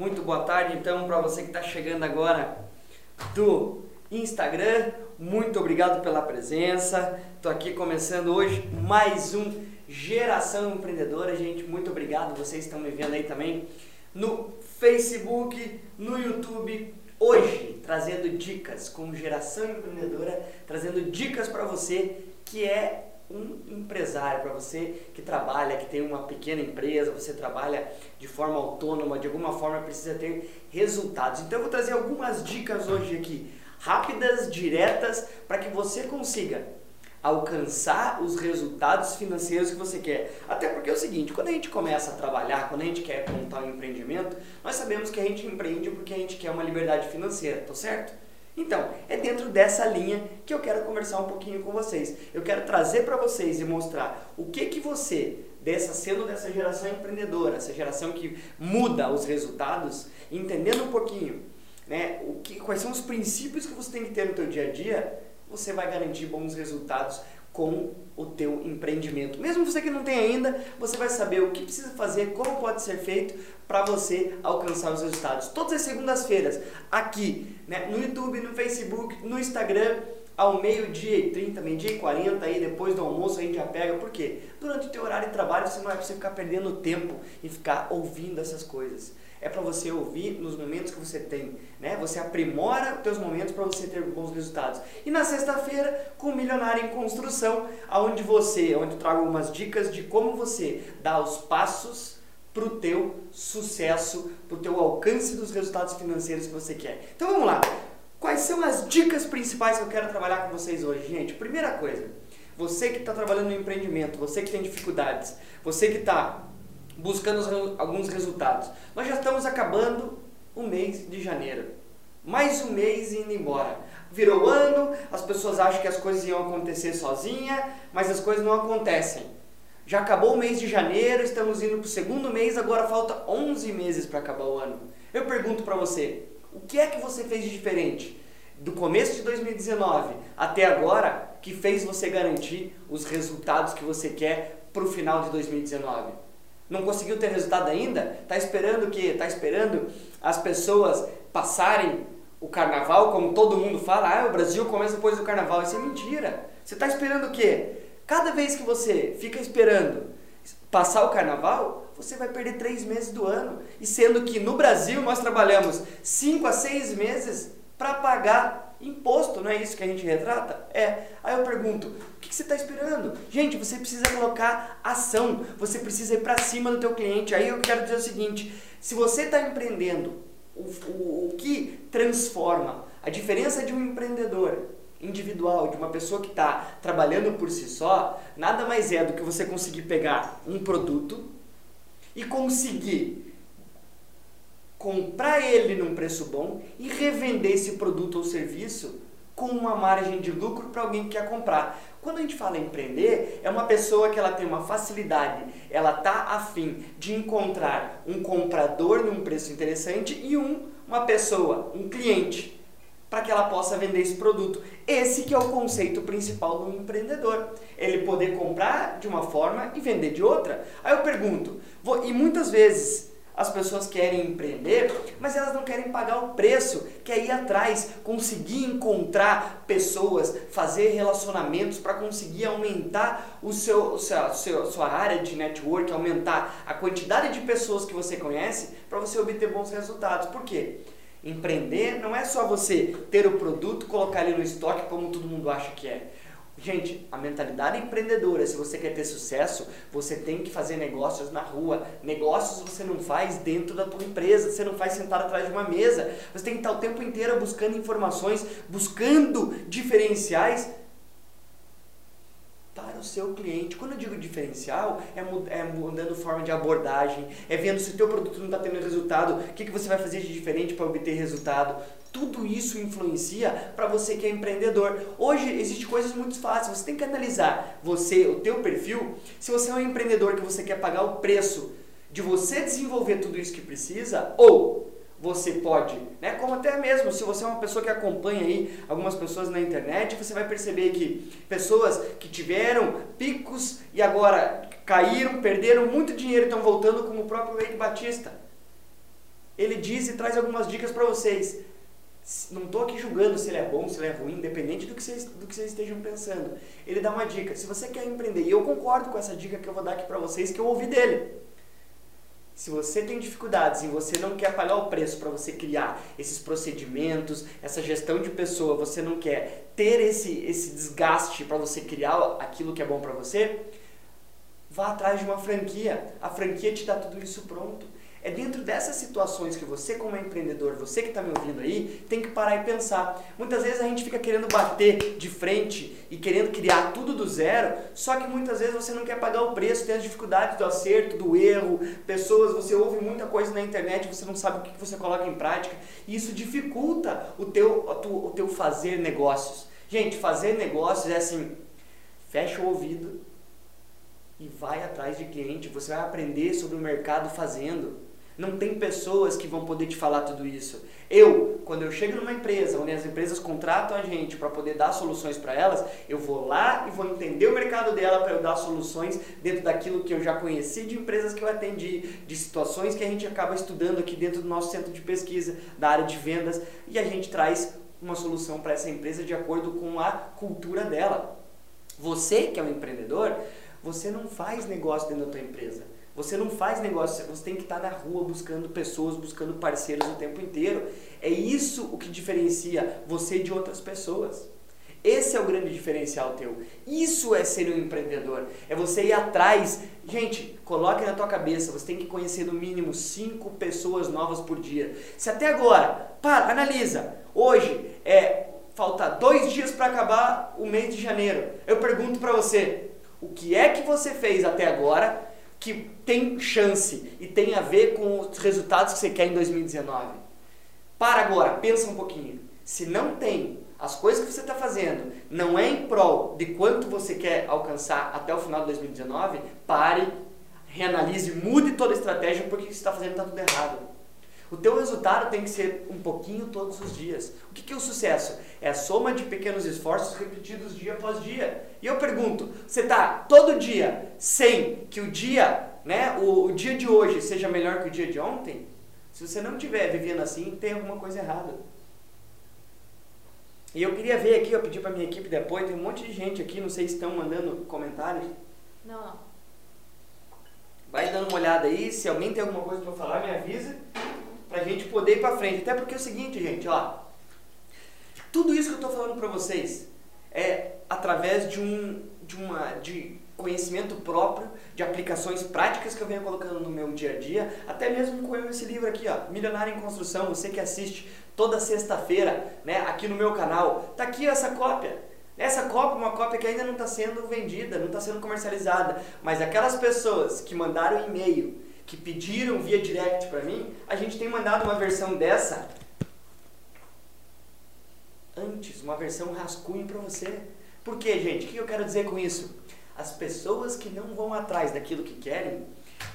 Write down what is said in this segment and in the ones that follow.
Muito boa tarde, então, para você que está chegando agora do Instagram. Muito obrigado pela presença. Estou aqui começando hoje mais um Geração Empreendedora, gente. Muito obrigado. Vocês estão me vendo aí também no Facebook, no YouTube. Hoje, trazendo dicas com Geração Empreendedora, trazendo dicas para você que é um empresário, para você que trabalha, que tem uma pequena empresa, você trabalha de forma autônoma, de alguma forma precisa ter resultados. Então eu vou trazer algumas dicas hoje aqui, rápidas, diretas, para que você consiga alcançar os resultados financeiros que você quer. Até porque é o seguinte, quando a gente começa a trabalhar, quando a gente quer montar um empreendimento, nós sabemos que a gente empreende porque a gente quer uma liberdade financeira, tá certo? Então, é dentro dessa linha que eu quero conversar um pouquinho com vocês. Eu quero trazer para vocês e mostrar o que que você, dessa sendo dessa geração empreendedora, essa geração que muda os resultados, entendendo um pouquinho, né, o que, quais são os princípios que você tem que ter no teu dia a dia, você vai garantir bons resultados com o teu empreendimento. Mesmo você que não tem ainda, você vai saber o que precisa fazer, como pode ser feito para você alcançar os resultados. Todas as segundas-feiras, aqui, né, no YouTube, no Facebook, no Instagram, ao meio-dia e 30, meio-dia e 40, aí depois do almoço a gente já pega. Por quê? Durante o teu horário de trabalho você não é para você ficar perdendo tempo e ficar ouvindo essas coisas é para você ouvir nos momentos que você tem, né? Você aprimora os teus momentos para você ter bons resultados. E na sexta-feira, com o Milionário em Construção, aonde você, onde eu trago algumas dicas de como você dá os passos para o teu sucesso, para o teu alcance dos resultados financeiros que você quer. Então vamos lá. Quais são as dicas principais que eu quero trabalhar com vocês hoje, gente? Primeira coisa, você que está trabalhando no empreendimento, você que tem dificuldades, você que está buscando alguns resultados. Nós já estamos acabando o mês de janeiro. Mais um mês indo embora. Virou ano, as pessoas acham que as coisas iam acontecer sozinha, mas as coisas não acontecem. Já acabou o mês de janeiro, estamos indo para o segundo mês, agora falta 11 meses para acabar o ano. Eu pergunto para você, o que é que você fez de diferente do começo de 2019 até agora que fez você garantir os resultados que você quer para o final de 2019? não conseguiu ter resultado ainda, está esperando o quê? Está esperando as pessoas passarem o carnaval, como todo mundo fala, ah, o Brasil começa depois do carnaval. Isso é mentira. Você está esperando o quê? Cada vez que você fica esperando passar o carnaval, você vai perder três meses do ano. E sendo que no Brasil nós trabalhamos cinco a seis meses para pagar imposto, não é isso que a gente retrata? É. Aí eu pergunto, o que, você está esperando? Gente, você precisa colocar ação, você precisa ir para cima do teu cliente. Aí eu quero dizer o seguinte, se você está empreendendo, o, o, o que transforma a diferença de um empreendedor individual, de uma pessoa que está trabalhando por si só, nada mais é do que você conseguir pegar um produto e conseguir comprar ele num preço bom e revender esse produto ou serviço com uma margem de lucro para alguém que quer comprar. Quando a gente fala em empreender, é uma pessoa que ela tem uma facilidade, ela tá afim de encontrar um comprador num preço interessante e um uma pessoa, um cliente, para que ela possa vender esse produto. Esse que é o conceito principal do empreendedor. Ele poder comprar de uma forma e vender de outra. Aí eu pergunto, vou, e muitas vezes as pessoas querem empreender, mas elas não querem pagar o preço, que é ir atrás, conseguir encontrar pessoas, fazer relacionamentos para conseguir aumentar o seu, o seu, a sua área de network, aumentar a quantidade de pessoas que você conhece para você obter bons resultados. Por quê? Empreender não é só você ter o produto, colocar ele no estoque como todo mundo acha que é. Gente, a mentalidade empreendedora, se você quer ter sucesso, você tem que fazer negócios na rua. Negócios você não faz dentro da tua empresa, você não faz sentado atrás de uma mesa. Você tem que estar o tempo inteiro buscando informações, buscando diferenciais o seu cliente. Quando eu digo diferencial, é, é mudando forma de abordagem, é vendo se o teu produto não está tendo resultado, o que, que você vai fazer de diferente para obter resultado. Tudo isso influencia para você que é empreendedor. Hoje existe coisas muito fáceis. Você tem que analisar você, o teu perfil. Se você é um empreendedor que você quer pagar o preço de você desenvolver tudo isso que precisa, ou você pode, né? Como até mesmo se você é uma pessoa que acompanha aí algumas pessoas na internet, você vai perceber que pessoas que tiveram picos e agora caíram, perderam muito dinheiro estão voltando, como o próprio Wade Batista ele diz e traz algumas dicas para vocês. Não estou aqui julgando se ele é bom, se ele é ruim, independente do que, vocês, do que vocês estejam pensando. Ele dá uma dica. Se você quer empreender, e eu concordo com essa dica que eu vou dar aqui para vocês, que eu ouvi dele. Se você tem dificuldades e você não quer pagar o preço para você criar esses procedimentos, essa gestão de pessoa, você não quer ter esse, esse desgaste para você criar aquilo que é bom para você, vá atrás de uma franquia. A franquia te dá tudo isso pronto. É dentro dessas situações que você, como empreendedor, você que está me ouvindo aí, tem que parar e pensar. Muitas vezes a gente fica querendo bater de frente e querendo criar tudo do zero, só que muitas vezes você não quer pagar o preço, tem as dificuldades do acerto, do erro, pessoas, você ouve muita coisa na internet, você não sabe o que você coloca em prática, e isso dificulta o teu, o teu fazer negócios. Gente, fazer negócios é assim, fecha o ouvido e vai atrás de cliente, você vai aprender sobre o mercado fazendo. Não tem pessoas que vão poder te falar tudo isso. Eu, quando eu chego numa empresa, onde as empresas contratam a gente para poder dar soluções para elas, eu vou lá e vou entender o mercado dela para eu dar soluções dentro daquilo que eu já conheci de empresas que eu atendi, de situações que a gente acaba estudando aqui dentro do nosso centro de pesquisa, da área de vendas, e a gente traz uma solução para essa empresa de acordo com a cultura dela. Você que é um empreendedor, você não faz negócio dentro da tua empresa. Você não faz negócio, você tem que estar na rua buscando pessoas, buscando parceiros o tempo inteiro. É isso o que diferencia você de outras pessoas. Esse é o grande diferencial teu. Isso é ser um empreendedor. É você ir atrás. Gente, coloque na tua cabeça, você tem que conhecer no mínimo cinco pessoas novas por dia. Se até agora, para, analisa. Hoje é falta dois dias para acabar o mês de janeiro. Eu pergunto para você, o que é que você fez até agora que tem chance e tem a ver com os resultados que você quer em 2019. Para agora, pensa um pouquinho. Se não tem, as coisas que você está fazendo não é em prol de quanto você quer alcançar até o final de 2019, pare, reanalise, mude toda a estratégia porque você está fazendo está tudo errado. O teu resultado tem que ser um pouquinho todos os dias. O que é o sucesso? É a soma de pequenos esforços repetidos dia após dia. E eu pergunto, você está todo dia sem que o dia, né, o, o dia de hoje seja melhor que o dia de ontem? Se você não estiver vivendo assim, tem alguma coisa errada. E eu queria ver aqui, eu pedi para minha equipe de apoio, tem um monte de gente aqui, não sei se estão mandando comentários. Não, não. Vai dando uma olhada aí, se alguém tem alguma coisa para falar, me avisa pra gente poder ir pra frente. Até porque é o seguinte, gente, ó. Tudo isso que eu tô falando pra vocês é através de um de uma de conhecimento próprio, de aplicações práticas que eu venho colocando no meu dia a dia, até mesmo com esse livro aqui, ó, Milionário em Construção, você que assiste toda sexta-feira, né, aqui no meu canal, tá aqui essa cópia. Essa cópia uma cópia que ainda não está sendo vendida, não está sendo comercializada, mas aquelas pessoas que mandaram e-mail que pediram via direct para mim, a gente tem mandado uma versão dessa antes, uma versão rascunho para você. Por quê, gente? O que eu quero dizer com isso? As pessoas que não vão atrás daquilo que querem,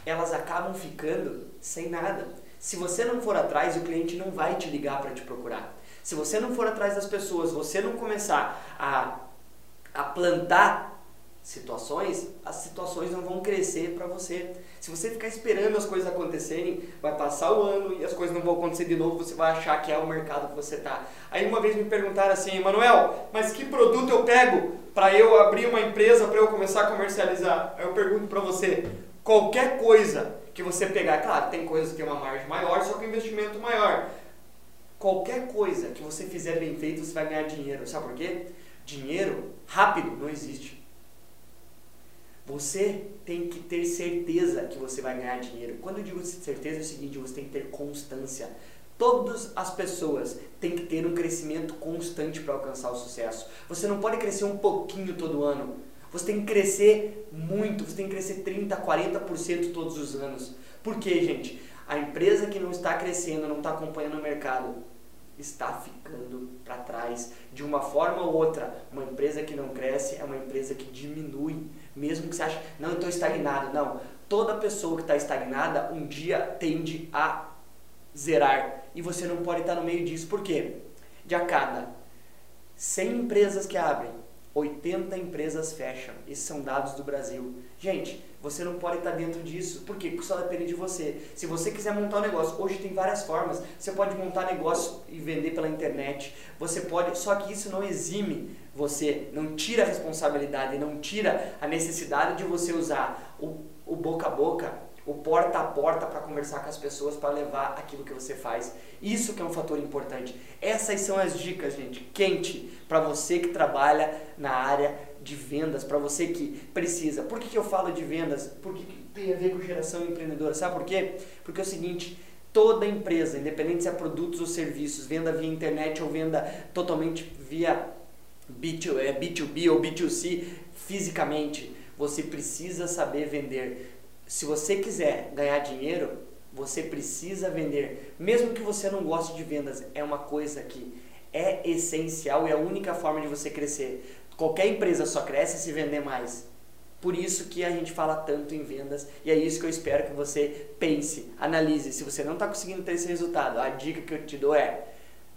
elas acabam ficando sem nada. Se você não for atrás, o cliente não vai te ligar para te procurar. Se você não for atrás das pessoas, você não começar a, a plantar situações, as situações não vão crescer para você. Se você ficar esperando as coisas acontecerem, vai passar o ano e as coisas não vão acontecer de novo, você vai achar que é o mercado que você tá. Aí uma vez me perguntaram assim, Manuel, mas que produto eu pego para eu abrir uma empresa, para eu começar a comercializar? Eu pergunto para você, qualquer coisa que você pegar, claro, tem coisas que tem uma margem maior, só que investimento maior. Qualquer coisa que você fizer bem feito, você vai ganhar dinheiro. Sabe por quê? Dinheiro rápido não existe. Você tem que ter certeza que você vai ganhar dinheiro. Quando eu digo certeza é o seguinte, você tem que ter constância. Todas as pessoas têm que ter um crescimento constante para alcançar o sucesso. Você não pode crescer um pouquinho todo ano. Você tem que crescer muito, você tem que crescer 30, 40% todos os anos. Por quê, gente? A empresa que não está crescendo, não está acompanhando o mercado, está ficando para trás de uma forma ou outra. Uma empresa que não cresce é uma empresa que diminui, mesmo que você ache, não, eu estou estagnado. Não, toda pessoa que está estagnada um dia tende a zerar e você não pode estar no meio disso. Por quê? De a cada 100 empresas que abrem, 80 empresas fecham. Esses são dados do Brasil. Gente, você não pode estar dentro disso. Por quê? Porque só depende de você. Se você quiser montar um negócio, hoje tem várias formas. Você pode montar negócio e vender pela internet. Você pode, só que isso não exime você, não tira a responsabilidade, não tira a necessidade de você usar o, o boca a boca, o porta a porta para conversar com as pessoas, para levar aquilo que você faz. Isso que é um fator importante. Essas são as dicas, gente, quente para você que trabalha na área de vendas, para você que precisa. Por que, que eu falo de vendas? Porque tem a ver com geração empreendedora. Sabe por quê? Porque é o seguinte, toda empresa, independente se é produtos ou serviços, venda via internet ou venda totalmente via B2B é, ou B2C fisicamente, você precisa saber vender se você quiser ganhar dinheiro, você precisa vender. Mesmo que você não goste de vendas, é uma coisa que é essencial e é a única forma de você crescer. Qualquer empresa só cresce se vender mais. Por isso que a gente fala tanto em vendas e é isso que eu espero que você pense, analise. Se você não está conseguindo ter esse resultado, a dica que eu te dou é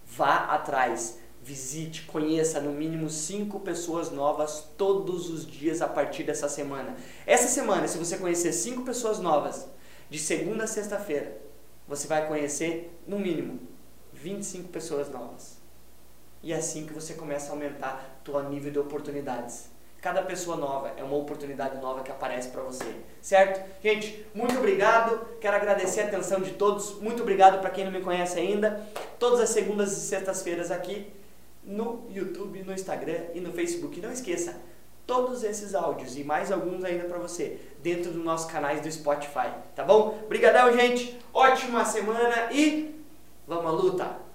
vá atrás Visite, conheça no mínimo cinco pessoas novas todos os dias a partir dessa semana. Essa semana, se você conhecer cinco pessoas novas, de segunda a sexta-feira, você vai conhecer no mínimo 25 pessoas novas. E é assim que você começa a aumentar o nível de oportunidades. Cada pessoa nova é uma oportunidade nova que aparece para você, certo? Gente, muito obrigado. Quero agradecer a atenção de todos. Muito obrigado para quem não me conhece ainda. Todas as segundas e sextas-feiras aqui no YouTube, no Instagram e no Facebook. Não esqueça, todos esses áudios e mais alguns ainda para você dentro dos nossos canais do Spotify, tá bom? Obrigadão, gente. Ótima semana e vamos à luta.